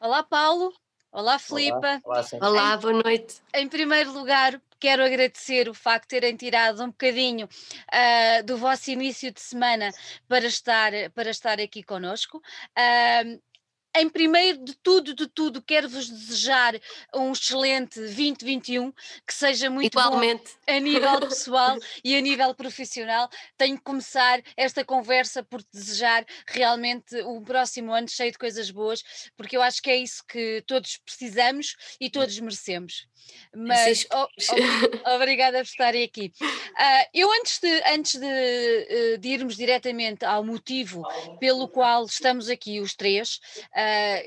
Olá, Paulo. Olá, Filipa. Olá, olá, Olá, boa noite. Em primeiro lugar, quero agradecer o facto de terem tirado um bocadinho uh, do vosso início de semana para estar, para estar aqui conosco. Uh, em primeiro de tudo, de tudo, quero-vos desejar um excelente 2021, que seja muito Igualmente. bom a nível pessoal e a nível profissional. Tenho que começar esta conversa por desejar realmente um próximo ano cheio de coisas boas, porque eu acho que é isso que todos precisamos e todos merecemos. Mas oh, oh, obrigada por estarem aqui. Uh, eu antes de, antes de, uh, de, irmos diretamente ao motivo pelo qual estamos aqui os três, uh,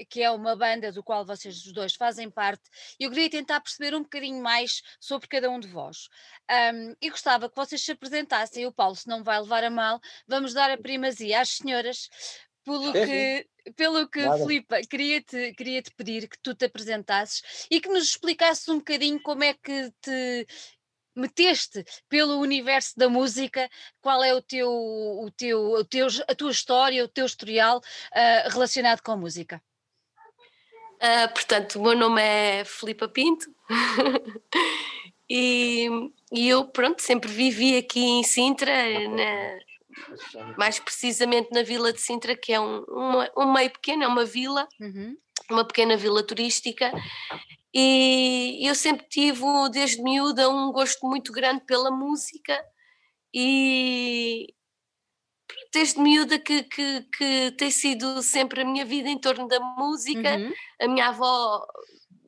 que é uma banda do qual vocês os dois fazem parte, eu queria tentar perceber um bocadinho mais sobre cada um de vós. Um, e gostava que vocês se apresentassem, o Paulo, se não vai levar a mal, vamos dar a primazia às senhoras, pelo que, pelo que Filipa, queria-te queria -te pedir que tu te apresentasses e que nos explicasses um bocadinho como é que te meteste pelo universo da música, qual é o teu, o teu, o teu, a tua história, o teu historial uh, relacionado com a música. Uh, portanto, o meu nome é Filipa Pinto e, e, eu, pronto, sempre vivi aqui em Sintra, na, mais precisamente na Vila de Sintra, que é um, uma, um meio pequeno, é uma vila, uhum. Uma pequena vila turística, e eu sempre tive, desde miúda, um gosto muito grande pela música, e desde miúda que, que, que tem sido sempre a minha vida em torno da música. Uhum. A minha avó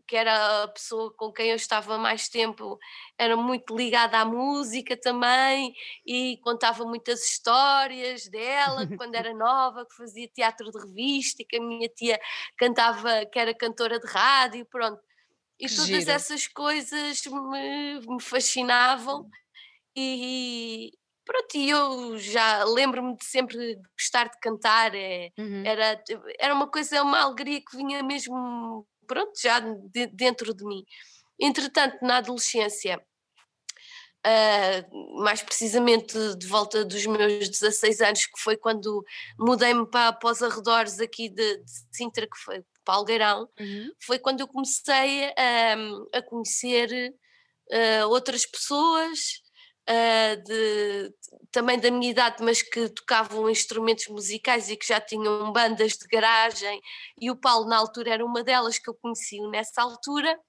que era a pessoa com quem eu estava mais tempo, era muito ligada à música também e contava muitas histórias dela, quando era nova, que fazia teatro de revista e que a minha tia cantava, que era cantora de rádio, pronto. E que todas essas coisas me, me fascinavam e, pronto, e eu já lembro-me de sempre gostar de cantar, é, uhum. era, era uma coisa, uma alegria que vinha mesmo pronto, já de, dentro de mim. Entretanto, na adolescência, uh, mais precisamente de volta dos meus 16 anos, que foi quando mudei-me para, para os arredores aqui de, de Sintra, que foi para Algueirão, uhum. foi quando eu comecei a, a conhecer uh, outras pessoas, uh, de, também da minha idade, mas que tocavam instrumentos musicais e que já tinham bandas de garagem, e o Paulo na altura era uma delas que eu conheci nessa altura.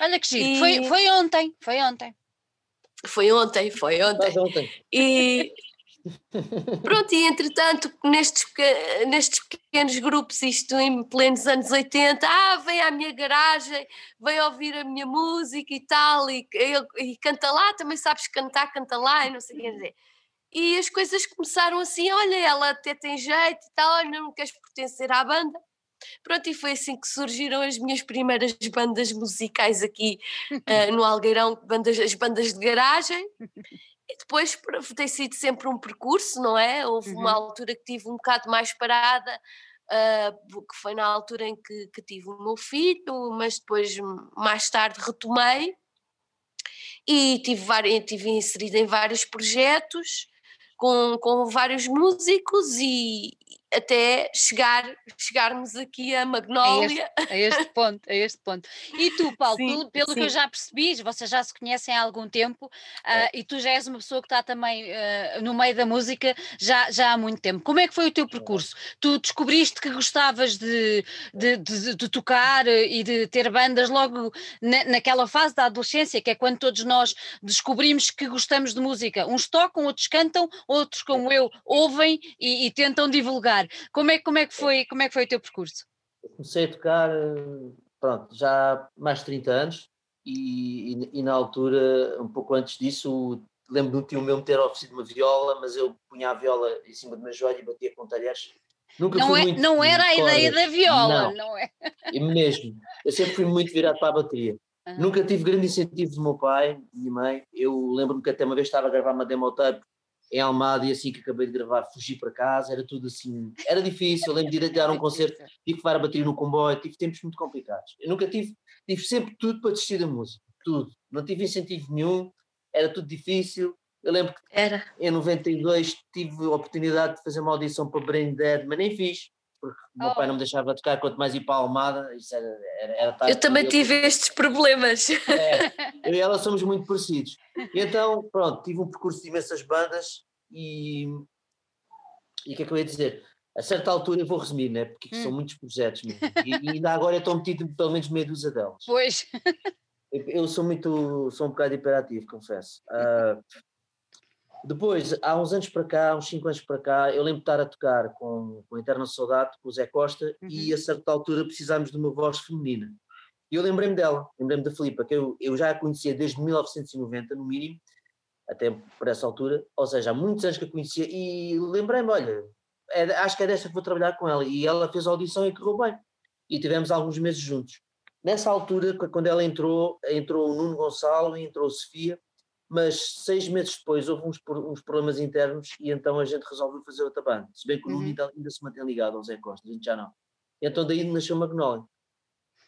Olha que giro, e... foi, foi ontem, foi ontem. Foi ontem, foi ontem. ontem. E, Pronto, e entretanto, nestes, nestes pequenos grupos, isto em plenos anos 80, ah, vem à minha garagem, vem ouvir a minha música e tal, e, e, e canta lá, também sabes cantar, canta lá, e não sei o que dizer. E as coisas começaram assim, olha, ela até tem jeito e tal, olha, não queres pertencer à banda? Pronto, e foi assim que surgiram as minhas primeiras bandas musicais aqui uh, no Algueirão, bandas, as bandas de garagem, depois tem sido sempre um percurso, não é? Houve uhum. uma altura que tive um bocado mais parada, uh, que foi na altura em que, que tive o meu filho, mas depois mais tarde retomei e tive, tive inserido em vários projetos com, com vários músicos e, até chegar, chegarmos aqui a Magnólia. A este, a este ponto, a este ponto. E tu, Paulo, sim, pelo, pelo que eu já percebi, vocês já se conhecem há algum tempo uh, e tu já és uma pessoa que está também uh, no meio da música já, já há muito tempo. Como é que foi o teu percurso? Tu descobriste que gostavas de, de, de, de tocar e de ter bandas logo na, naquela fase da adolescência, que é quando todos nós descobrimos que gostamos de música. Uns tocam, outros cantam, outros, como eu, ouvem e, e tentam divulgar. Como é, como, é que foi, como é que foi o teu percurso? Eu comecei a tocar, pronto, já há mais de 30 anos e, e, e na altura, um pouco antes disso, lembro de um tio meu me ter oferecido uma viola, mas eu punha a viola em cima do meu joelho e batia com talheres. Nunca não, é, não era a ideia da viola, não, não é? E mesmo, eu sempre fui muito virado para a bateria. Uhum. Nunca tive grande incentivo do meu pai, minha mãe. Eu lembro-me que até uma vez estava a gravar uma demo tape em Almada e assim que acabei de gravar fugi para casa, era tudo assim, era difícil, lembro de ir dar um concerto, tive que levar a bateria no comboio, tive tempos muito complicados. Eu nunca tive, tive sempre tudo para desistir da música, tudo. Não tive incentivo nenhum, era tudo difícil. Eu lembro que era. em 92 tive a oportunidade de fazer uma audição para Brain Dead, mas nem fiz. Porque o meu oh. pai não me deixava tocar, quanto mais ir para a Almada, isso era, era, era Eu também tive estes problemas. É, eu e ela somos muito parecidos. E então, pronto, tive um percurso de imensas bandas e. E o que é que eu ia dizer? A certa altura eu vou resumir, né? porque hum. são muitos projetos mesmo. E, e ainda agora eu estou metido pelo menos meia dúzia delas. Pois. Eu, eu sou muito, sou um bocado hiperativo, confesso. Uh, depois, há uns anos para cá, uns 5 anos para cá, eu lembro de estar a tocar com, com a Eterna Saudade, com o Zé Costa, uhum. e a certa altura precisámos de uma voz feminina. E eu lembrei-me dela, lembrei-me da Filipa, que eu, eu já a conhecia desde 1990, no mínimo, até por essa altura, ou seja, há muitos anos que a conhecia, e lembrei-me, olha, é, acho que é desta que vou trabalhar com ela. E ela fez a audição e correu bem. E tivemos alguns meses juntos. Nessa altura, quando ela entrou, entrou o Nuno Gonçalo e entrou a Sofia, mas seis meses depois houve uns, uns, problemas internos e então a gente resolveu fazer outra banda. Se bem que o Nuno uhum. ainda, ainda, se mantém ligado ao Zé Costa, a gente já não. Então daí nasceu Magnolia.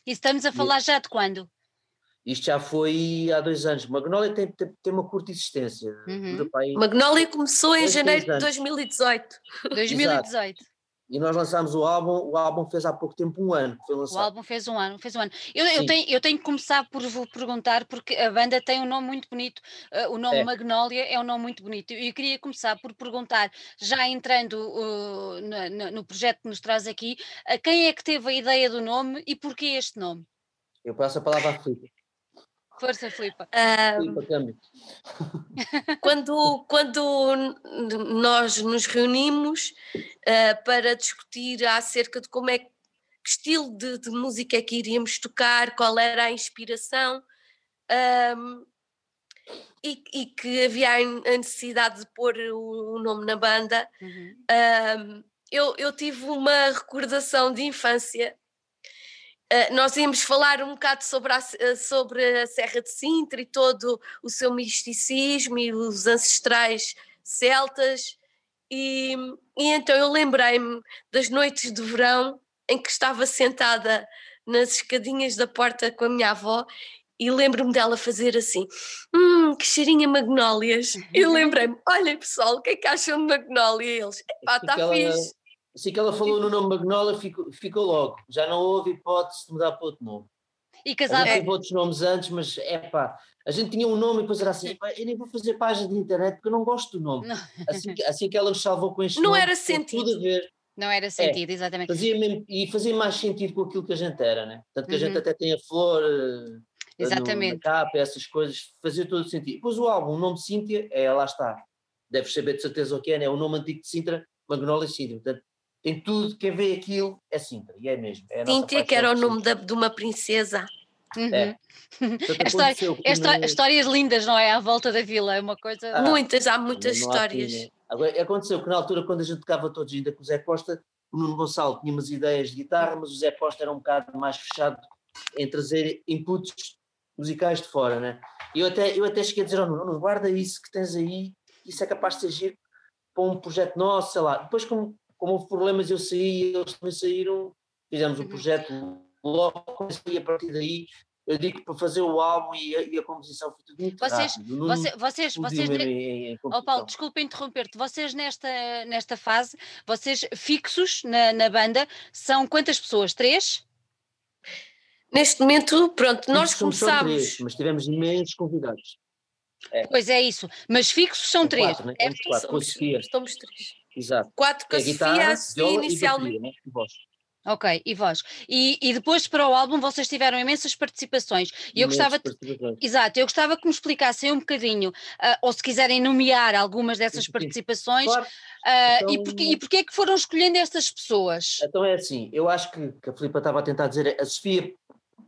E estamos a falar e, já de quando? Isto já foi há dois anos. Magnolia tem, tem, tem uma curta existência. Uhum. Magnolia começou em janeiro de 2018. 2018. E nós lançámos o álbum, o álbum fez há pouco tempo um ano. O álbum fez um ano, fez um ano. Eu, eu, tenho, eu tenho que começar por vos perguntar, porque a banda tem um nome muito bonito, uh, o nome é. Magnolia é um nome muito bonito. E eu queria começar por perguntar, já entrando uh, no, no, projeto que nos traz aqui, uh, quem é que teve a ideia do nome e porquê este nome? Eu passo a palavra à Filipe. Força, Filipa. Um, quando, quando nós nos reunimos uh, para discutir acerca de como é que estilo de, de, música é que iríamos tocar, qual era a inspiração, um, e, e, que havia a necessidade de pôr o, o nome na banda, uhum. um, eu, eu tive uma recordação de infância Uh, nós íamos falar um bocado sobre a, eh, sobre a Serra de Sintra e todo o seu misticismo e os ancestrais celtas, e, e então eu lembrei-me das noites de verão em que estava sentada nas escadinhas da porta com a minha avó e lembro-me dela fazer assim: Hum, que cheirinha magnólias. E lembrei-me: Olhem pessoal, o que é que acham de magnólia? E eles: Epá, está fixe. Assim que ela falou no nome Magnolia, ficou, ficou logo. Já não houve hipótese de mudar para outro nome. E casar. A teve outros nomes antes, mas é pá, a gente tinha um nome e depois era assim: eu nem vou fazer página de internet porque eu não gosto do nome. Assim que, assim que ela nos salvou com este não nome. Não era sentido. Tudo a ver. Não era sentido, é, exatamente. Fazia mesmo, e fazia mais sentido com aquilo que a gente era, né? Tanto que a gente uhum. até tem a flor. Eh, exatamente. No, na capa, essas coisas, fazia todo o sentido. Depois o álbum, o nome de Cíntia, é, lá está. Deves saber de certeza o que é, né? O nome antigo de Sintra, Magnolia Cíntia. Portanto, tem tudo, quem vê aquilo é Sintra, e é mesmo. É Cíntia, que era o nome da, de uma princesa. Uhum. É. História, é histórias lindas, não é? À volta da vila, é uma coisa. Ah, muitas, há muitas histórias. Aqui, né? Agora, aconteceu que na altura, quando a gente tocava todos ainda com o Zé Costa, o Nuno Gonçalo tinha umas ideias de guitarra, mas o Zé Costa era um bocado mais fechado em trazer inputs musicais de fora, né? E eu até, eu até cheguei a dizer ao Nuno, guarda isso que tens aí, isso é capaz de ser giro para um projeto nosso, sei lá. Depois, como como houve problemas, eu saí, eles também saíram, fizemos o uhum. projeto logo, e a partir daí eu digo para fazer o álbum e a, e a composição foi tudo muito vocês, rápido. Você, vocês, vocês, em, em oh Paulo, desculpa interromper-te, vocês nesta, nesta fase, vocês fixos na, na banda, são quantas pessoas? Três? Neste momento, pronto, nós começámos. Três, mas tivemos imensos convidados. É. Pois é isso, mas fixos são, são três. Quatro, né? é, quatro, somos, somos três. Exato. Quatro com a Sofia inicialmente. Né? E. Ok, e voz. E, e depois para o álbum vocês tiveram imensas participações. E eu gostava. Exato, eu gostava que me explicassem um bocadinho, uh, ou se quiserem nomear algumas dessas participações, claro. uh, então, e, porquê, e é que foram escolhendo estas pessoas? Então é assim, eu acho que, que a Filipa estava a tentar dizer, a Sofia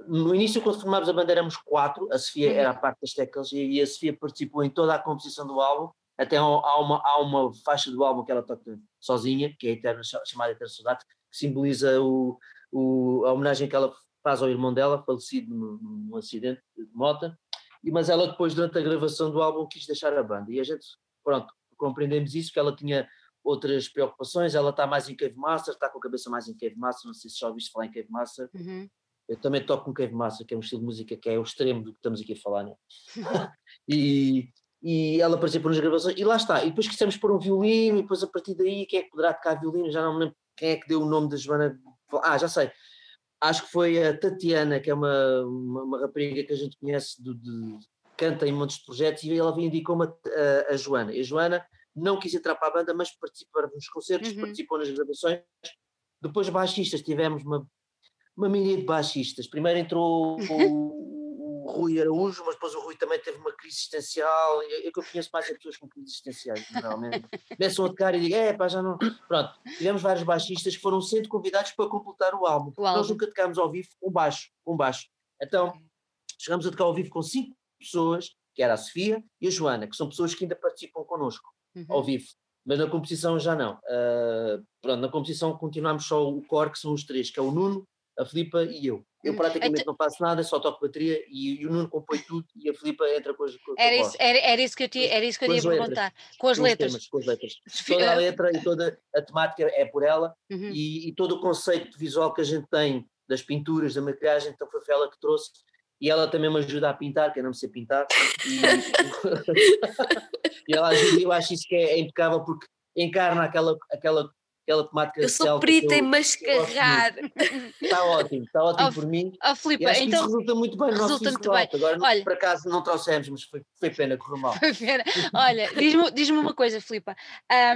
no início, quando formámos a banda, éramos quatro. A Sofia uhum. era a parte das teclas e a Sofia participou em toda a composição do álbum. Até há uma, há uma faixa do álbum que ela toca sozinha, que é a Eterna, chamada Eterna Saudade, que simboliza o, o, a homenagem que ela faz ao irmão dela, falecido num, num acidente de moto. E, mas ela depois, durante a gravação do álbum, quis deixar a banda. E a gente, pronto, compreendemos isso, que ela tinha outras preocupações, ela está mais em Cave Master, está com a cabeça mais em Cave Master, não sei se já ouviste falar em Cave Master. Uhum. Eu também toco com Cave Master, que é um estilo de música que é o extremo do que estamos aqui a falar, né? e, e ela participou nas gravações, e lá está. E depois quisemos pôr um violino, e depois a partir daí, quem é que poderá tocar violino? Já não me lembro quem é que deu o nome da Joana. Ah, já sei. Acho que foi a Tatiana, que é uma, uma, uma rapariga que a gente conhece, de, de, canta em muitos projetos, e ela indicou-me a, a, a, Joana. E a Joana não quis entrar para a banda, mas participou nos concertos, uhum. participou nas gravações. Depois, baixistas, tivemos uma, uma mini de baixistas. Primeiro entrou o Rui Araújo, mas depois o Rui também teve uma crise existencial. Que eu conheço mais as pessoas com crises existenciais, realmente. Começam a tocar e digam, é pá, já não. Pronto, tivemos vários baixistas que foram sendo convidados para completar o álbum. O álbum. Nós nunca tocámos ao vivo com baixo, com baixo. Então, chegamos a tocar ao vivo com cinco pessoas, que era a Sofia e a Joana, que são pessoas que ainda participam connosco, uhum. ao vivo. Mas na competição já não. Uh, pronto, na competição continuamos só o core, que são os três, que é o Nuno, a Filipa e eu. Eu praticamente então, não faço nada, só toco bateria e, e, o Nuno compõe tudo e a Filipa entra com as com era, isso, era, era isso que eu tinha, era isso que eu ia perguntar. Com as letras. Temas, com as letras. Toda a letra e toda a temática é por ela uhum. e, e, todo o conceito visual que a gente tem das pinturas, da maquilhagem, então foi ela que trouxe. E ela também me ajuda a pintar, que eu não sei pintar. E, e ela ajuda, eu acho isso que é, é impecável porque encarna aquela, aquela aquela temática. Eu sou perita em mascarrar. Está ótimo, está ótimo oh, por mim. Oh, Filipe, então. resulta muito bem resulta muito bem. Agora, Olha, por acaso, não trouxemos, mas foi, foi pena, correu mal. Foi pena. Olha, diz-me diz uma coisa, Filipe.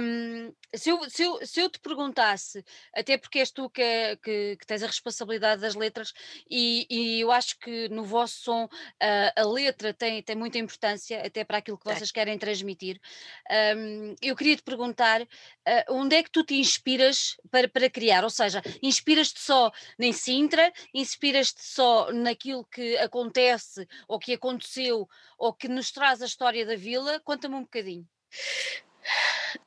Um, se, eu, se, eu, se eu te perguntasse, até porque és tu que, que, que tens a responsabilidade das letras, e, e, eu acho que no vosso som uh, a letra tem, tem muita importância, até para aquilo que vocês querem transmitir. Um, eu queria te perguntar uh, onde é que tu te inspiras para, para criar? Ou seja, inspiras-te só em Sintra, inspiras-te só naquilo que acontece ou que aconteceu ou que nos traz a história da vila? Conta-me um bocadinho.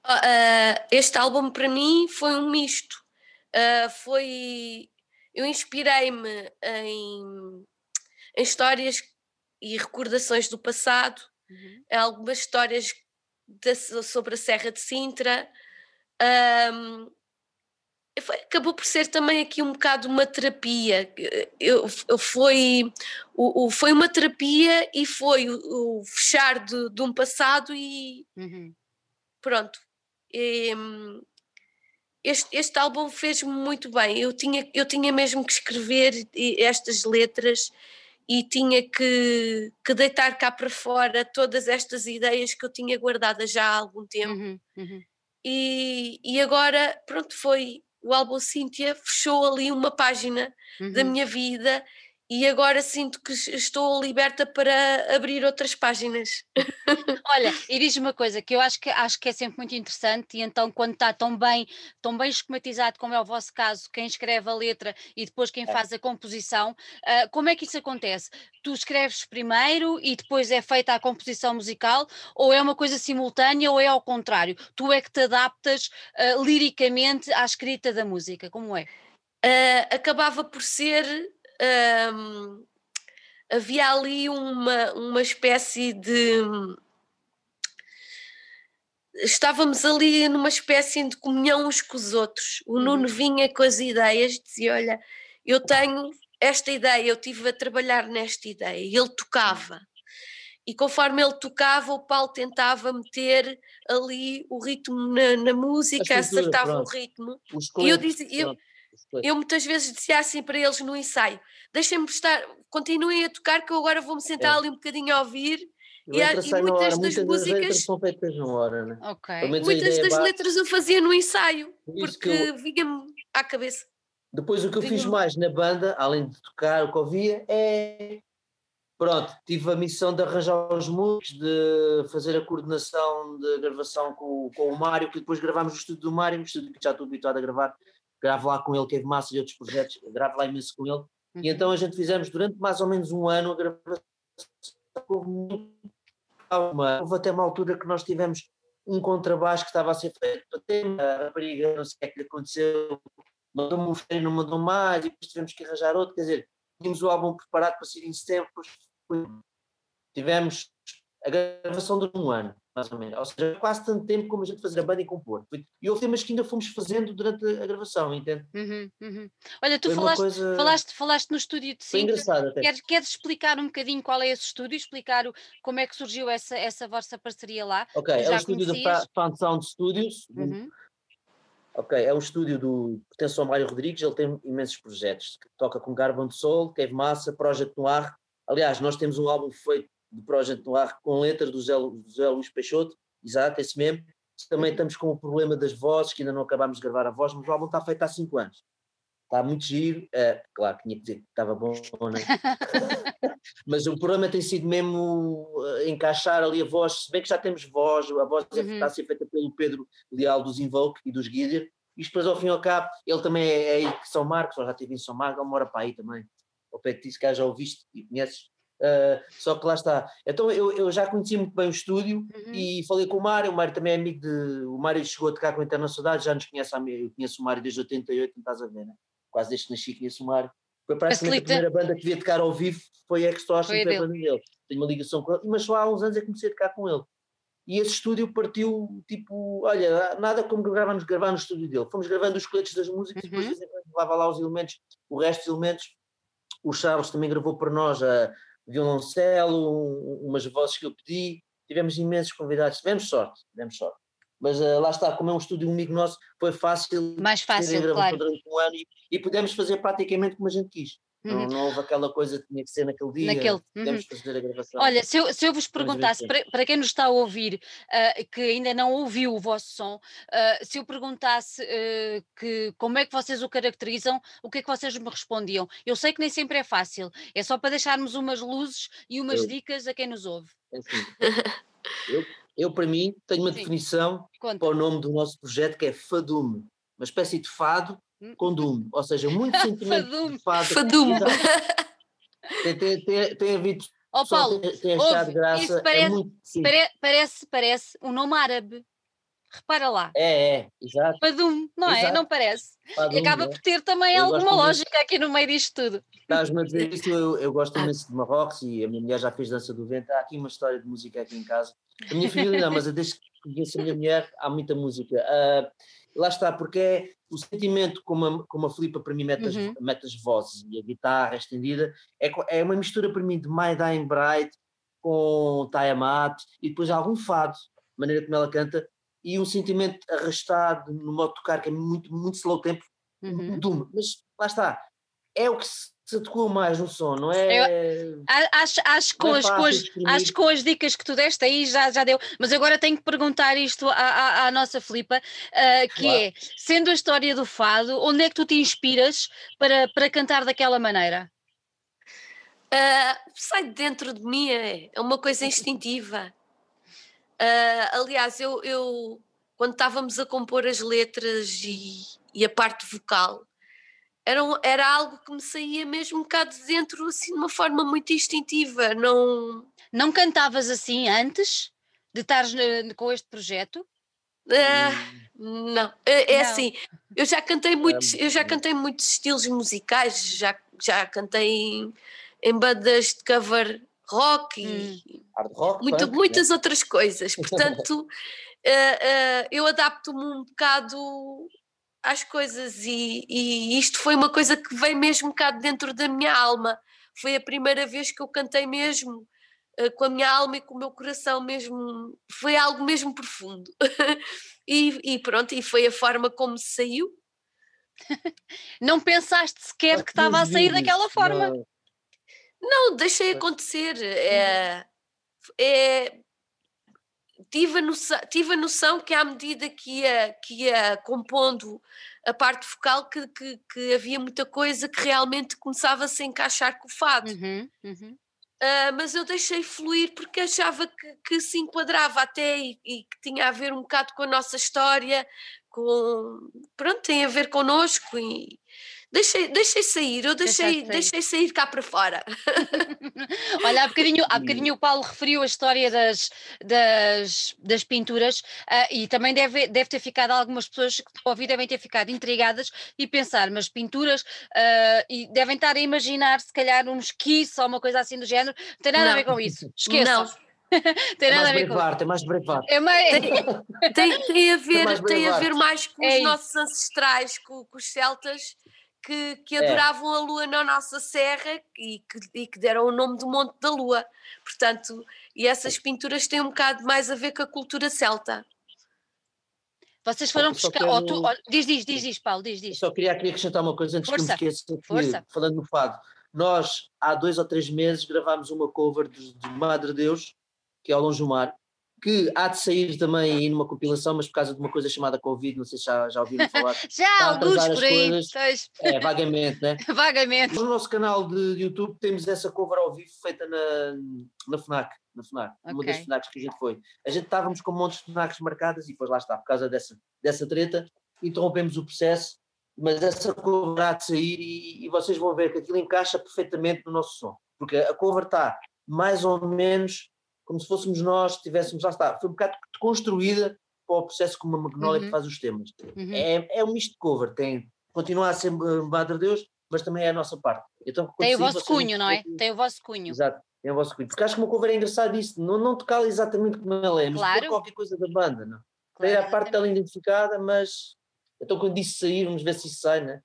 Uh, este álbum para mim foi um misto. Uh, foi. Eu inspirei-me em, em, histórias e recordações do passado, uhum. algumas histórias sobre a Serra de Sintra. Um, acabou por ser também aqui um bocado uma terapia. Eu, eu foi, o, o, foi uma terapia e foi o, o fechar de, de, um passado e uhum. pronto. E, este, este álbum fez-me muito bem. Eu tinha, eu tinha mesmo que escrever estas letras e tinha que, que deitar cá para fora todas estas ideias que eu tinha guardadas já há algum tempo. Uhum, uhum. E, e agora, pronto, foi o álbum Cíntia fechou ali uma página uhum. da minha vida e agora sinto que estou liberta para abrir outras páginas. Olha, e diz-me uma coisa que eu acho que acho que é sempre muito interessante, e então quando está tão bem, tão bem esquematizado como é o vosso caso, quem escreve a letra e depois quem é. faz a composição, uh, como é que isso acontece? Tu escreves primeiro e depois é feita a composição musical, ou é uma coisa simultânea, ou é ao contrário? Tu é que te adaptas uh, liricamente à escrita da música, como é? Uh, acabava por ser um, havia ali uma, uma espécie de. Estávamos ali numa espécie de comunhão uns com os outros. O uhum. Nuno vinha com as ideias, dizia: Olha, eu tenho esta ideia, eu estive a trabalhar nesta ideia. E ele tocava. E conforme ele tocava, o Paulo tentava meter ali o ritmo na, na música, acertava pronto. o ritmo. e eu dizia, eu, eu muitas vezes dizia assim para eles no ensaio: deixem-me estar, continuem a tocar, que eu agora vou-me sentar é. ali um bocadinho a ouvir. E, há, e, muitas das muitas músicas. Das são feitas na hora, né? okay. Muitas das letras eu fazia no ensaio, porque eu... vinha-me à cabeça. Depois o que eu fiz mais na banda, além de tocar o que ouvia, é. Pronto, tive a missão de arranjar os músicos, de fazer a coordenação de gravação com, com o Mário, que depois gravámos o estúdio do Mário, estúdio que já estou habituado a gravar gravo lá com ele, Cave Massa e outros projetos, gravo lá imenso com ele. Uhum. E então a gente fizemos durante mais ou menos um ano a gravação. Houve até uma altura que nós tivemos um contrabaixo que estava a ser feito para ter a rapariga, não sei o que é que lhe aconteceu, mandou-me um freio, não mandou mais, e depois tivemos que arranjar outro. Quer dizer, tínhamos o álbum preparado para sair em setembro, tivemos a gravação de um ano, mais ou menos. Ou seja, quase tanto tempo como a gente fazer a banda e compor. E houve temas que ainda fomos fazendo durante a gravação, entende? Uhum, uhum. Olha, tu falaste, coisa... falaste, falaste no estúdio de Sintra. Engraçado até. Queres, queres explicar um bocadinho qual é esse estúdio? Explicar o, como é que surgiu essa, essa vossa parceria lá? Ok, é o estúdio da Found Sound Studios. Uhum. Ok, é um estúdio do pertence ao Mário Rodrigues, ele tem imensos projetos, toca com Carbon Soul, Cave Massa, Project Noir. Aliás, nós temos um álbum feito de Project Noir com letras do Zé, do Zé Luís Peixoto, exato, esse mesmo. Também estamos com o problema das vozes, que ainda não acabámos de gravar a voz, mas o álbum está feito há 5 anos. Está muito giro, é, claro, tinha que dizer que estava bom, né? mas o problema tem sido mesmo uh, encaixar ali a voz, se bem que já temos voz, a voz uhum. está a ser feita pelo Pedro Leal dos Invoke e dos Guider, e depois ao fim e ao cabo, ele também é, é aí São Marcos, já esteve em São Marcos, ele mora para aí também, ao pé de ti, se já ouviste e conheces, Uh, só que lá está. Então eu, eu já conheci muito bem o estúdio uhum. e falei com o Mário. O Mário também é amigo de. O Mário chegou a tocar com a Internacional, já nos conhece. Eu conheço o Mário desde 88, não estás a ver, né? Quase desde que nasci conheço o Mário. Foi praticamente a primeira banda que via tocar ao vivo, foi Extortion, foi a banda dele. Tenho uma ligação com ele, mas só há uns anos é que comecei a tocar com ele. E esse estúdio partiu, tipo, olha, nada como gravamos gravar no estúdio dele. Fomos gravando os coletes das músicas uhum. e depois levava lá os elementos, o resto dos elementos. O Charles também gravou para nós a, violoncelo, umas vozes que eu pedi, tivemos imensos convidados, tivemos sorte, tivemos sorte. Mas uh, lá está, como é um estúdio amigo nosso, foi fácil. Mais fácil, claro. Durante um ano e, e pudemos fazer praticamente como a gente quis. Uhum. Não, houve aquela coisa que tinha que ser naquele dia. Naquele. Uhum. fazer a gravação. Olha, se eu, se eu vos perguntasse, para, para quem nos está a ouvir, uh, que ainda não ouviu o vosso som, uh, se eu perguntasse uh, que, como é que vocês o caracterizam, o que é que vocês me respondiam? Eu sei que nem sempre é fácil, é só para deixarmos umas luzes e umas eu, dicas a quem nos ouve. É assim, eu, eu, para mim, tenho uma Sim. definição Conta. para o nome do nosso projeto que é Fadume, uma espécie de fado Hum. com Doom, ou seja, muito sentimento de fado. Fadum. Tem, tem, tem, tem havido. Oh, Paulo, tem, tem achado graça. É parece, é muito, pare, parece, parece um nome árabe. Repara lá. É, é, exato. Fadum, não é? exato. é? Não parece? Fadum, e acaba é. por ter também eu alguma lógica aqui no meio disto tudo. Estás-me a dizer isso, eu, eu gosto imenso de Marrocos e a minha mulher já fez dança do vento. Há aqui uma história de música aqui em casa. A minha filha não, mas desde que conheço a minha mulher há muita música. Uh, lá está, porque é o sentimento como a, como a Filipa para mim mete as, uhum. mete as vozes e a guitarra estendida, é, é uma mistura para mim de My Dying Bride com Tiamat e depois algum fado, maneira como ela canta, e um sentimento arrastado no modo de tocar que é muito, muito slow tempo, uhum. Doom, mas lá está, é o que se se adequou mais no som, não é? Eu, acho, acho, com é as, com as, acho com as dicas que tu deste aí já, já deu, mas agora tenho que perguntar isto à, à, à nossa Filipa, uh, que claro. é, sendo a história do fado, onde é que tu te inspiras para, para cantar daquela maneira? Uh, sai dentro de mim, é, é uma coisa instintiva. Uh, aliás, eu, eu quando estávamos a compor as letras e, e a parte vocal, era, era algo que me saía mesmo um bocado de dentro, assim, de uma forma muito instintiva. Não, não cantavas assim antes de estares com este projeto? Uh, não, é, é não. assim, eu já cantei muitos, eu já cantei muitos estilos musicais, já, já cantei em, em bandas de cover rock e hum. rock, muito, punk, muitas né? outras coisas. Portanto, uh, uh, eu adapto-me um bocado às coisas e, e, isto foi uma coisa que veio mesmo cá dentro da minha alma. Foi a primeira vez que eu cantei mesmo uh, com a minha alma e com o meu coração mesmo. Foi algo mesmo profundo. e, e, pronto, e foi a forma como saiu. não pensaste sequer que estava a sair daquela forma? Não, não deixei acontecer. É, é, tive a noção, tive a noção que à medida que ia, que ia compondo a parte vocal que, que, que havia muita coisa que realmente começava a se encaixar com o fado. Uhum, uhum. Uh, mas eu deixei fluir porque achava que, que se enquadrava até e, e, que tinha a ver um bocado com a nossa história, com pronto, tem a ver connosco e, deixei, deixei sair, eu deixei, deixei sair cá para fora. Olha, há bocadinho, há bocadinho o Paulo referiu a história das, das, das pinturas uh, e também deve, deve ter ficado algumas pessoas que estão a ouvir devem ter ficado intrigadas e pensar, mas pinturas uh, e devem estar a imaginar se calhar um esquiço ou uma coisa assim do género, não tem nada não. a ver com isso, esqueçam. Não. tem é nada mais a ver brevar, com. Tem mais brevar. É mais... tem, tem, tem, a ver, mais tem a ver mais com É os isso. nossos ancestrais, com, com os celtas, que, que adoravam a lua na nossa serra e que, e que deram o nome do Monte da Lua. Portanto, e essas pinturas têm um bocado mais a ver com a cultura celta. Vocês foram Eu buscar. oh, tu- quero- oh, diz, diz, diz, diz, Paulo, diz, Eu diz. só queria, queria acrescentar uma coisa antes Força, que eu me esqueça, que, força. falando no fado. Nós, há dois ou três meses, gravámos uma cover de, de Madre Deus, que é ao Longe do Mar, que há de sair também aí numa compilação, mas por causa de uma coisa chamada Covid, não sei se já, já ouviram falar. Já, alguns por aí, coisas. É, vagamente, né? vagamente. No nosso canal de YouTube temos essa cover ao vivo feita na, na FNAC, na FNAC, uma das. FNACs que a gente foi. A gente estávamos com montes de FNACs marcadas e depois lá está, por causa dessa, dessa treta, interrompemos o processo, mas essa cover há de sair e, e vocês vão ver que aquilo encaixa perfeitamente no nosso som, porque a cover está mais ou menos como se fóssemos nós, tivéssemos, lá está, foi um bocado construída para o processo como a Magnólia Uhum. que faz os temas. Uhum. É, é um misto cover, tem, continua a ser uh, Madre Deus, mas também é a nossa parte. Então, Tem o vosso cunho, não é? Tem o vosso cunho. Exato, tem o vosso cunho. Porque acho que uma cover é engraçado isso, não, não tocar exatamente como ela é, mas Claro. qualquer coisa da banda, não? Claro, Ter a parte dela identificada, mas então quando disse sair, vamos ver se isso sai, né?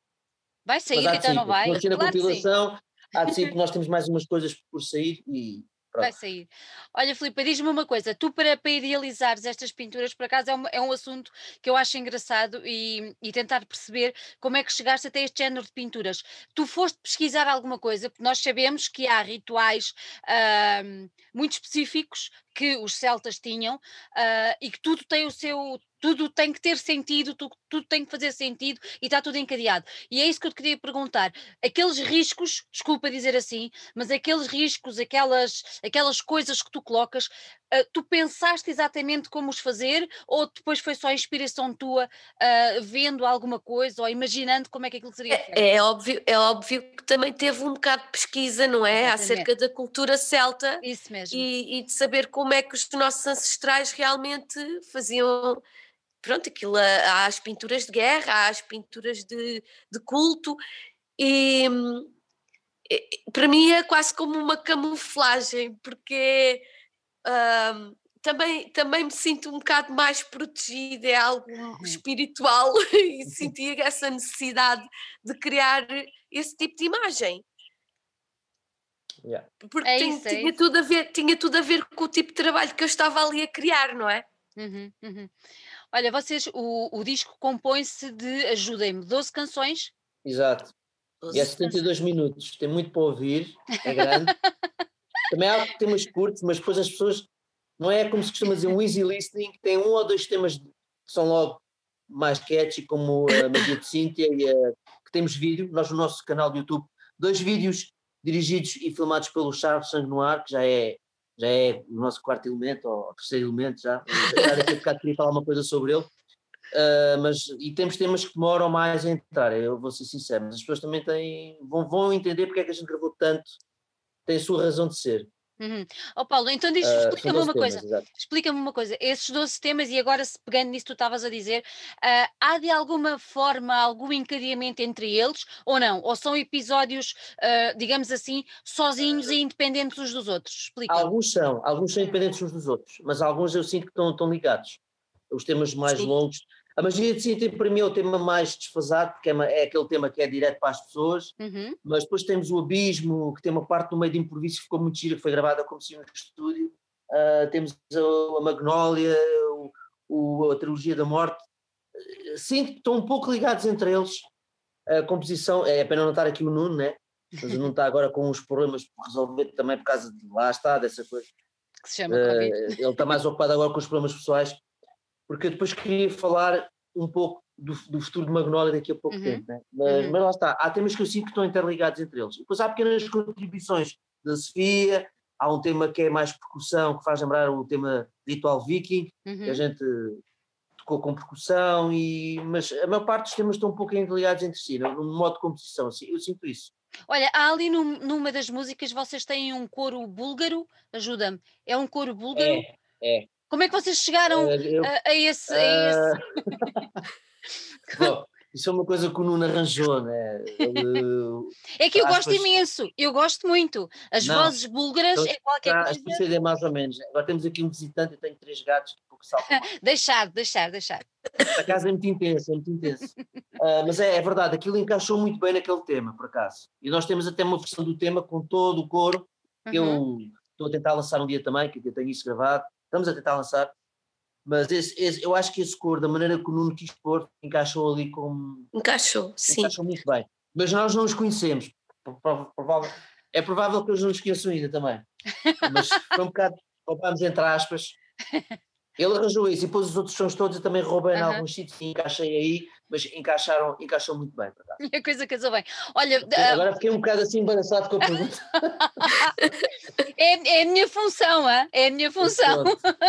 Vai sair, então não vai? Não na Claro que sim. compilação, há de sair porque nós temos mais umas coisas por sair e Vai pronto. sair. Olha, Filipe, diz-me uma coisa: tu, para, para idealizares estas pinturas, por acaso é um, é um assunto que eu acho engraçado e, e tentar perceber como é que chegaste até este género de pinturas. Tu foste pesquisar alguma coisa, porque nós sabemos que há rituais ahm, muito específicos que os celtas tinham ah, e que tudo tem o seu. Tudo tem que ter sentido, tu- tudo tem que fazer sentido e está tudo encadeado. E é isso que eu te queria perguntar. Aqueles riscos, desculpa dizer assim, mas aqueles riscos, aquelas, aquelas coisas que tu colocas, ah, tu pensaste exatamente como os fazer ou depois foi só inspiração tua ah, vendo alguma coisa ou imaginando como é que aquilo seria feito? É, é óbvio, é óbvio que também teve um bocado de pesquisa, não é? Exatamente. Acerca da cultura celta Isso mesmo. e, e de saber como é que os nossos ancestrais realmente faziam. Pronto, aquilo, há há as pinturas de guerra, há as pinturas de, de culto, e hum, para mim é quase como uma camuflagem, porque hum, também, também me sinto um bocado mais protegida, é algo espiritual, e sentia essa necessidade de criar esse tipo de imagem. Yeah. Porque É isso, é tinha, isso. tudo a ver, tinha tudo a ver com o tipo de trabalho que eu estava ali a criar, não é? Uhum, uhum. Olha, vocês, o, o disco compõe-se de, ajudem-me, 12 canções? Exato. E é 72 minutos, tem muito para ouvir, é grande. Também há temas curtos, mas depois as pessoas, não é como se costuma dizer um easy listening, tem um ou dois temas que são logo mais catchy, como a Magia de Cíntia e a, que temos vídeo, nós no nosso canal do YouTube, dois vídeos dirigidos e filmados pelo Charles Sangue no Ar, que já é, já é o nosso quarto elemento, ou terceiro elemento já, já daqui a bocado queria falar uma coisa sobre ele. Uh, mas e temos temas que demoram mais a entrar, eu vou ser sincero, mas as pessoas também têm, vão, vão entender porque é que a gente gravou tanto, tem a sua razão de ser. Uhum. Ó Paulo, então diz, Uh, explica-me 12 uma temas, coisa. Explica-me uma coisa, esses 12 temas, e agora se pegando nisso que tu estavas a dizer, ah, há de alguma forma algum encadeamento entre eles ou não? Ou são episódios, ah, digamos assim, sozinhos e independentes uns dos outros? Explica. Alguns são, alguns são independentes uns dos outros, mas alguns eu sinto que estão, estão ligados. Os temas mais Sim. longos. A magia de Cíntia para mim é o tema mais desfasado, porque é, é aquele tema que é direto para as pessoas, Uhum. mas depois temos o Abismo, que tem uma parte no meio de improviso que ficou muito gira, que foi gravada como se no estúdio. Ah, temos a, a Magnólia, o, a Trilogia da Morte. Sinto que estão um pouco ligados entre eles. A composição, é pena não estar aqui o Nuno, né? Mas o Nuno está agora com uns problemas por resolver também por causa de lá está, dessa coisa. Que se chama Eh, Covid. ele está mais ocupado agora com os problemas pessoais, porque eu depois queria falar um pouco do, do futuro de Magnólia daqui a pouco Uhum. tempo, né? mas, Uhum. mas lá está, há temas que eu sinto que estão interligados entre eles. Depois há pequenas contribuições da Sofia, há um tema que é mais percussão, que faz lembrar o tema Ritual Viking, que a Uhum. gente tocou com percussão, e, mas a maior parte dos temas estão um pouco interligados entre si, no, no modo de composição, assim, eu sinto isso. Olha, há ali num- numa das músicas vocês têm um coro búlgaro, ajuda-me, é um coro búlgaro? É, é. Como é que vocês chegaram eu- a, a esse, a esse- Ah, Bom, Isso é uma coisa que o Nuno arranjou, né? Ele, é que eu gosto imenso, eu gosto muito. As não, vozes búlgaras então, é qualquer coisa. As é mais ou menos. Agora temos aqui um visitante, eu tenho três gatos, pouco salto. deixar, deixar, deixar. A casa é muito intensa, é muito intensa. Uh, mas é, é, verdade, aquilo encaixou muito bem naquele tema, por acaso. E nós temos até uma versão do tema com todo o coro, que uhum. eu estou a tentar lançar um dia também, que eu tenho isso gravado. Estamos a tentar lançar. Mas esse, esse, eu acho que esse cor, da maneira que o Nuno quis pôr, encaixou ali com. Encaixou, sim. Encaixou muito bem. Mas nós não os conhecemos. Provável, é provável que eles não nos conheçam ainda também. Mas foi um bocado, roubámos entre aspas. Ele arranjou isso e depois os outros sons todos eu também roubei uhum. em alguns sítios e encaixei aí mas encaixaram, encaixou muito bem. A coisa casou bem. Olha, agora fiquei um bocado assim embaraçado com a pergunta. é, é a minha função, hein? é a minha função.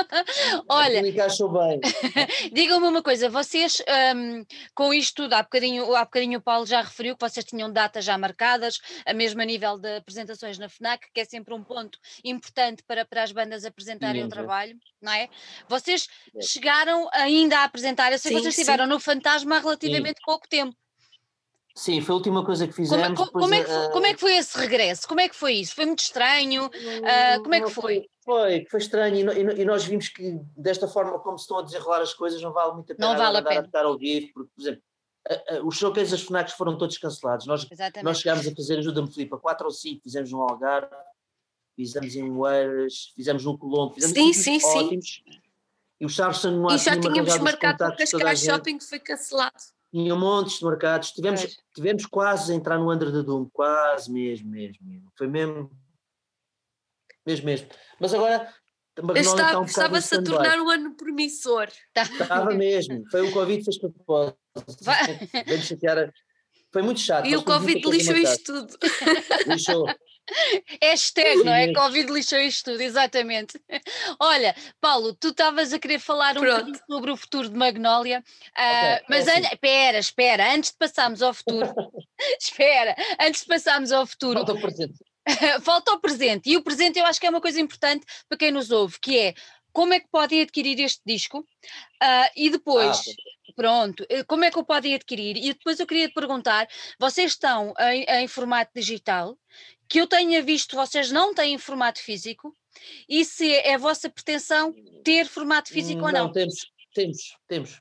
Olha, encaixou bem. Digam-me uma coisa, vocês um, com isto tudo, há bocadinho, há bocadinho o Paulo já referiu que vocês tinham datas já marcadas, a mesmo a nível de apresentações na FNAC, que é sempre um ponto importante para, para as bandas apresentarem o trabalho, não é? Vocês é. chegaram ainda a apresentar, eu sei sim, que vocês estiveram no Fantasma relativamente Sim. pouco tempo. Sim, foi a última coisa que fizemos. Como, como, é, que foi, uh, como é que foi esse regresso? Como é que foi isso? Foi muito estranho? Uh, como é que foi? Foi, foi estranho e, e, nós vimos que desta forma como se estão a desenrolar as coisas não vale muito a pena não vale a, pena. a estar ao vivo, porque, por exemplo, os showcases das FNACs foram todos cancelados. Nós, nós chegámos a fazer, ajuda-me Filipe, a 4 ou 5, fizemos no Algarve, fizemos em Oeiras, fizemos no Colombo, fizemos sim, sim, ótimos. Sim. E o Charles no E já tínhamos marcado o Cascais Shopping que foi cancelado tinha montes de mercados, tivemos, tivemos quase a entrar no Under the Doom, quase mesmo, mesmo, mesmo. Foi mesmo, mesmo, mesmo. Mas agora Estava, um estava-se a tornar um ano promissor. Estava mesmo, foi o Covid fez propósito. Foi muito chato. E o Covid lixou isto tudo. Lixou. Hashtag, não é? Covid lixou isto tudo, exatamente. Olha, Paulo, tu estavas a querer falar um pouco sobre o futuro de Magnólia, uh, okay, mas é assim. espera, espera, antes de passarmos ao futuro, espera, antes de passarmos ao futuro. Falta o presente. Falta o presente, e o presente eu acho que é uma coisa importante para quem nos ouve, que é como é que podem adquirir este disco uh, e depois. Ah, Pronto, eh, como é que o podem adquirir? E depois eu queria te perguntar: vocês estão em, em formato digital que eu tenha visto, vocês não têm formato físico, e se é a vossa pretensão ter formato físico não, ou não? Temos, temos, temos.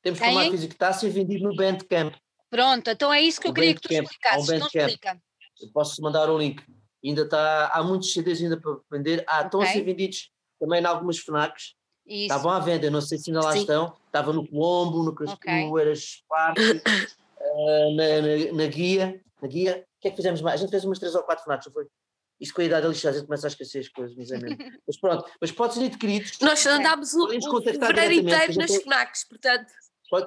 Temos Tem? formato físico, está a ser vendido no Bandcamp. Pronto, então é isso que eu queria que tu explicasses, não explica. Eu posso mandar o link. Ainda está, há muitos CDs ainda para vender, okay. estão a ser vendidos também em algumas FNACs, isso. estavam à venda, não sei se ainda lá Sim. estão, estava no Colombo, no Castilho, okay. era Spark, uh, na, na, na, guia, na guia, o que é que fizemos mais? A gente fez umas três ou quatro FNACs, não foi? Isso com a idade lixada, a gente começa a esquecer as coisas, mas é mesmo. mas pronto, mas pode ser adquirido. Nós andámos o, o fevereiro inteiro nas tem... FNACs, portanto.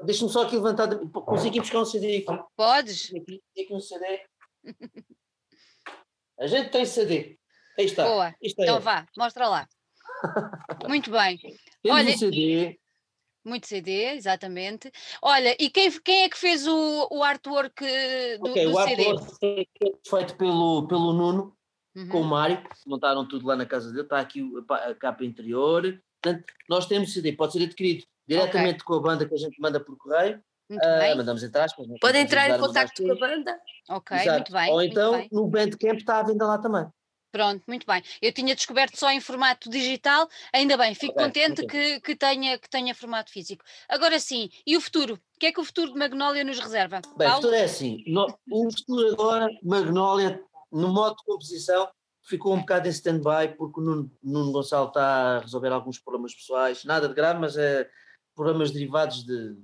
Deixa-me só aqui levantar, consegui buscar um CD aqui. Podes? Aqui, aqui um CD. A gente tem CD. Aí está. Boa. Isto é então vá, mostra lá. Muito bem. Temos Olha, um CD. Muito CD, exatamente. Olha, e quem, quem é que fez o, o artwork do, okay, do o CD? artwork foi feito pelo, pelo Nuno, uhum. com o Mário, montaram tudo lá na casa dele, está aqui a, capa interior. Portanto, nós temos CD, pode ser adquirido diretamente okay. com a banda que a gente manda por correio. Uh, mandamos entrar. Pode entrar em contato com a banda. Ok, Exato. muito bem. Ou então bem. no Bandcamp está à venda lá também. Pronto, muito bem. Eu tinha descoberto só em formato digital, ainda bem, fico okay, contente okay. Que, que, tenha, que tenha formato físico. Agora sim, e o futuro? O que é que o futuro de Magnólia nos reserva? Bem, Paulo? o futuro é assim, no, o futuro agora, Magnólia, no modo de composição, ficou um bocado em stand-by porque o Nuno, Nuno Gonçalo está a resolver alguns problemas pessoais, nada de grave, mas é problemas derivados de,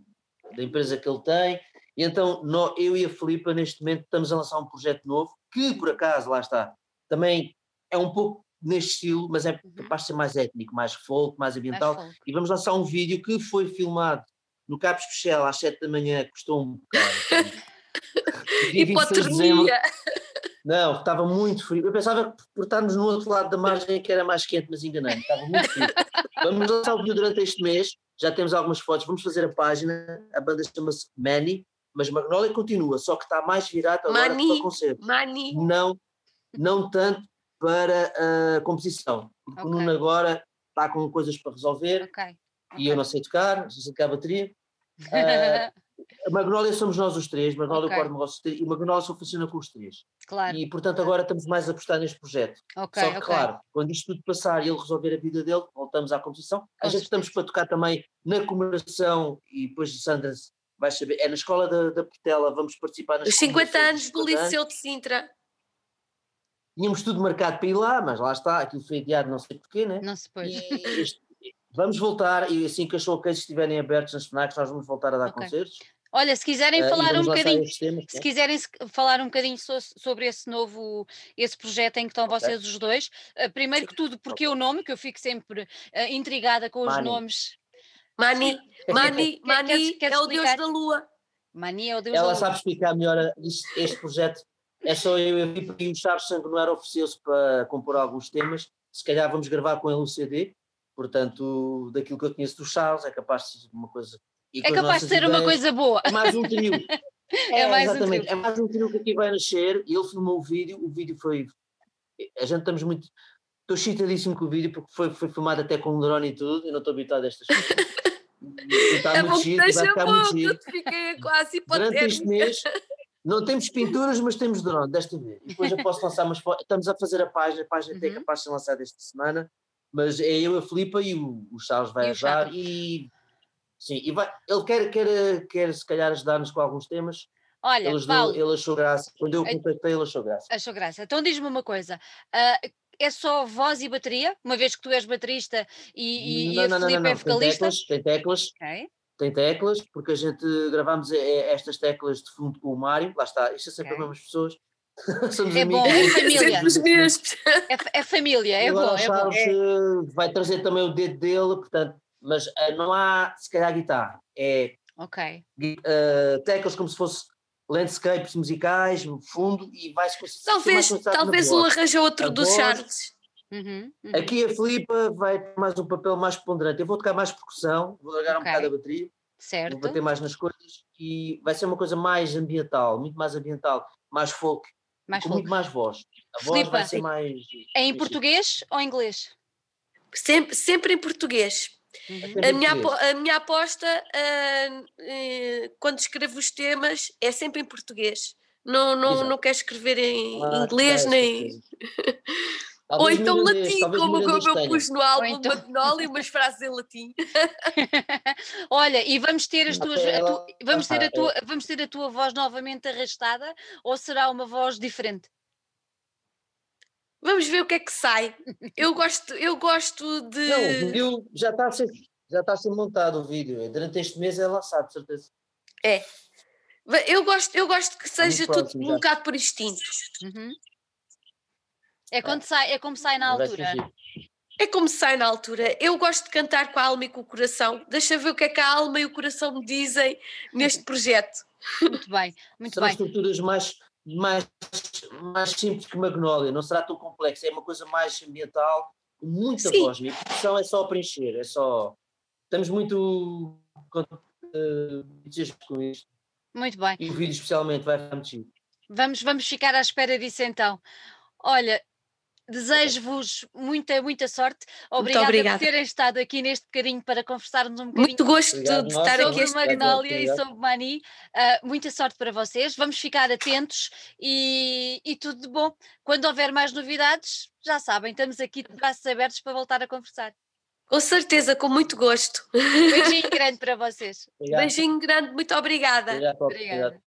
da empresa que ele tem, e então eu e a Filipa neste momento estamos a lançar um projeto novo, que por acaso, lá está, também é um pouco neste estilo, mas é uhum. capaz de ser mais étnico, mais folk, mais ambiental. Mais folk. E vamos lançar um vídeo que foi filmado no Cabo Especial às 7 da manhã, custou um bocado. Hipotermia! Não, estava muito frio. Eu pensava que por estarmos no outro lado da margem que era mais quente, mas enganei estava muito frio. vamos lançar o vídeo durante este mês, já temos algumas fotos, vamos fazer a página, a banda chama-se Manny, mas Magnolia continua, só que está mais virado agora Mani, para concerto. Mani. Não, não tanto para a composição. Porque okay. o Nuno agora está com coisas para resolver okay. e eu não sei tocar, não sei tocar a bateria. Uh, A Magnólia somos nós os três, Magnólia okay. o Corte Negócio e Magnólia só funciona com os três. Claro. E portanto agora estamos mais a apostar neste projeto. Okay, só que, okay. claro, quando isto tudo passar e ele resolver a vida dele, voltamos à competição. A gente estamos para tocar também na comemoração e depois Sandra vai saber, é na escola da, da Portela, vamos participar nas Os 50 anos do Liceu de Sintra. Tínhamos tudo marcado para ir lá, mas lá está, aquilo foi adiado não sei porquê, né? Não se pôs. Vamos voltar e assim que as showcases estiverem abertos nas FNACs, nós vamos voltar a dar okay. concertos. Olha, se quiserem uh, falar um bocadinho, temas, se né? quiserem falar um bocadinho so, sobre esse novo, esse projeto em que estão okay. vocês os dois, uh, primeiro que tudo, porque o nome, que eu fico sempre uh, intrigada com os Mani. nomes. Mani, Mani, Mani é o deus da lua. Mani é o deus Ela da lua. sabe explicar melhor este projeto. É só eu e o Charles Sanguinário ofereceu-se para compor alguns temas. Se calhar vamos gravar com ele o CD Portanto, daquilo que eu conheço do Charles, é capaz de ser uma coisa. é capaz de ser uma coisa boa. É mais um trio. é, é, mais exatamente. Um trio. É mais um trio que aqui vai nascer. Ele filmou o vídeo. O vídeo foi. A gente estamos muito. Estou excitadíssimo com o vídeo porque foi, foi filmado até com um drone e tudo. Eu não estou habituado a estas coisas. está é muito giro, vai ficar muito giro. Fiquei quase Durante este mês. Não temos pinturas, mas temos drone desta vez. E depois eu posso lançar umas fotos. Estamos a fazer a página, a página uhum. é capaz de ser lançada esta semana mas é eu, a Filipa e o, o Charles vai e ajudar e sim, e vai, ele quer, quer, quer se calhar ajudar-nos com alguns temas. Olha, ele, Paulo, ele achou graça. Quando eu contactei, ele achou graça. Achou graça. Então diz-me uma coisa: uh, é só voz e bateria? Uma vez que tu és baterista e, e, não, e a não, Filipe não, é vocalista? Tem teclas, tem teclas. Okay. Tem teclas, porque a gente gravámos é, é, estas teclas de fundo com o Mário, lá está, isto é sempre okay. as mesmas pessoas, Somos é bom, é família. É, é, família, é bom. É bom. É. vai trazer também o dedo dele, portanto, mas uh, não há se calhar guitarra, é ok uh, teclas como se fosse landscapes musicais, fundo, e vai-se Talvez, talvez o arranja outro dos Charles. Uhum, uhum. Aqui a Filipa vai ter mais um papel mais ponderante. Eu vou tocar mais percussão, vou largar okay. um bocado a bateria, certo. vou bater mais nas coisas e vai ser uma coisa mais ambiental, muito mais ambiental, mais folk mais com muito mais voz. A voz Filipa, vai ser mais. É em português ou em inglês? Sempre, sempre em português. Uhum. A, minha, a minha aposta uh, uh, quando escrevo os temas é sempre em português. Não, não, não quero escrever em ah, inglês é, nem. Ou então latim, como eu pus no álbum então... Magnólia, umas frases em latim. Olha, e vamos ter as tuas. Tu, vamos, ter a tua, vamos ter a tua voz novamente arrastada ou será uma voz diferente? Vamos ver o que é que sai. Eu gosto, eu gosto de. Não, o vídeo já está a ser, já está a ser montado o vídeo. Durante este mês é lançado, de certeza. É. Eu gosto, eu gosto que seja tudo um bocado por instinto. Uhum. É, quando sai, é como sai na altura. É como sai na altura. Eu gosto de cantar com a alma e com o coração. Deixa ver o que é que a alma e o coração me dizem neste projeto. Muito bem, muito Serão bem. estruturas mais, mais, mais simples que Magnólia, não será tão complexo, é uma coisa mais ambiental, com muita Sim. voz. A produção é só preencher, é só. Estamos muito uh, com isto. Muito bem. E o vídeo especialmente vai ficar muito Vamos, vamos ficar à espera disso então. Olha, Desejo-vos muita, muita sorte. Obrigada, obrigada, por terem estado aqui neste bocadinho para conversarmos um bocadinho. Muito gosto Obrigado, de estar sobre aqui. Sobre Magnólia e sobre Mani. Uh, muita sorte para vocês. Vamos ficar atentos e, e tudo de bom. Quando houver mais novidades, já sabem, estamos aqui de braços abertos para voltar a conversar. Com certeza, com muito gosto. Beijinho grande para vocês. Obrigado. Beijinho grande, muito obrigada. Obrigado. obrigada.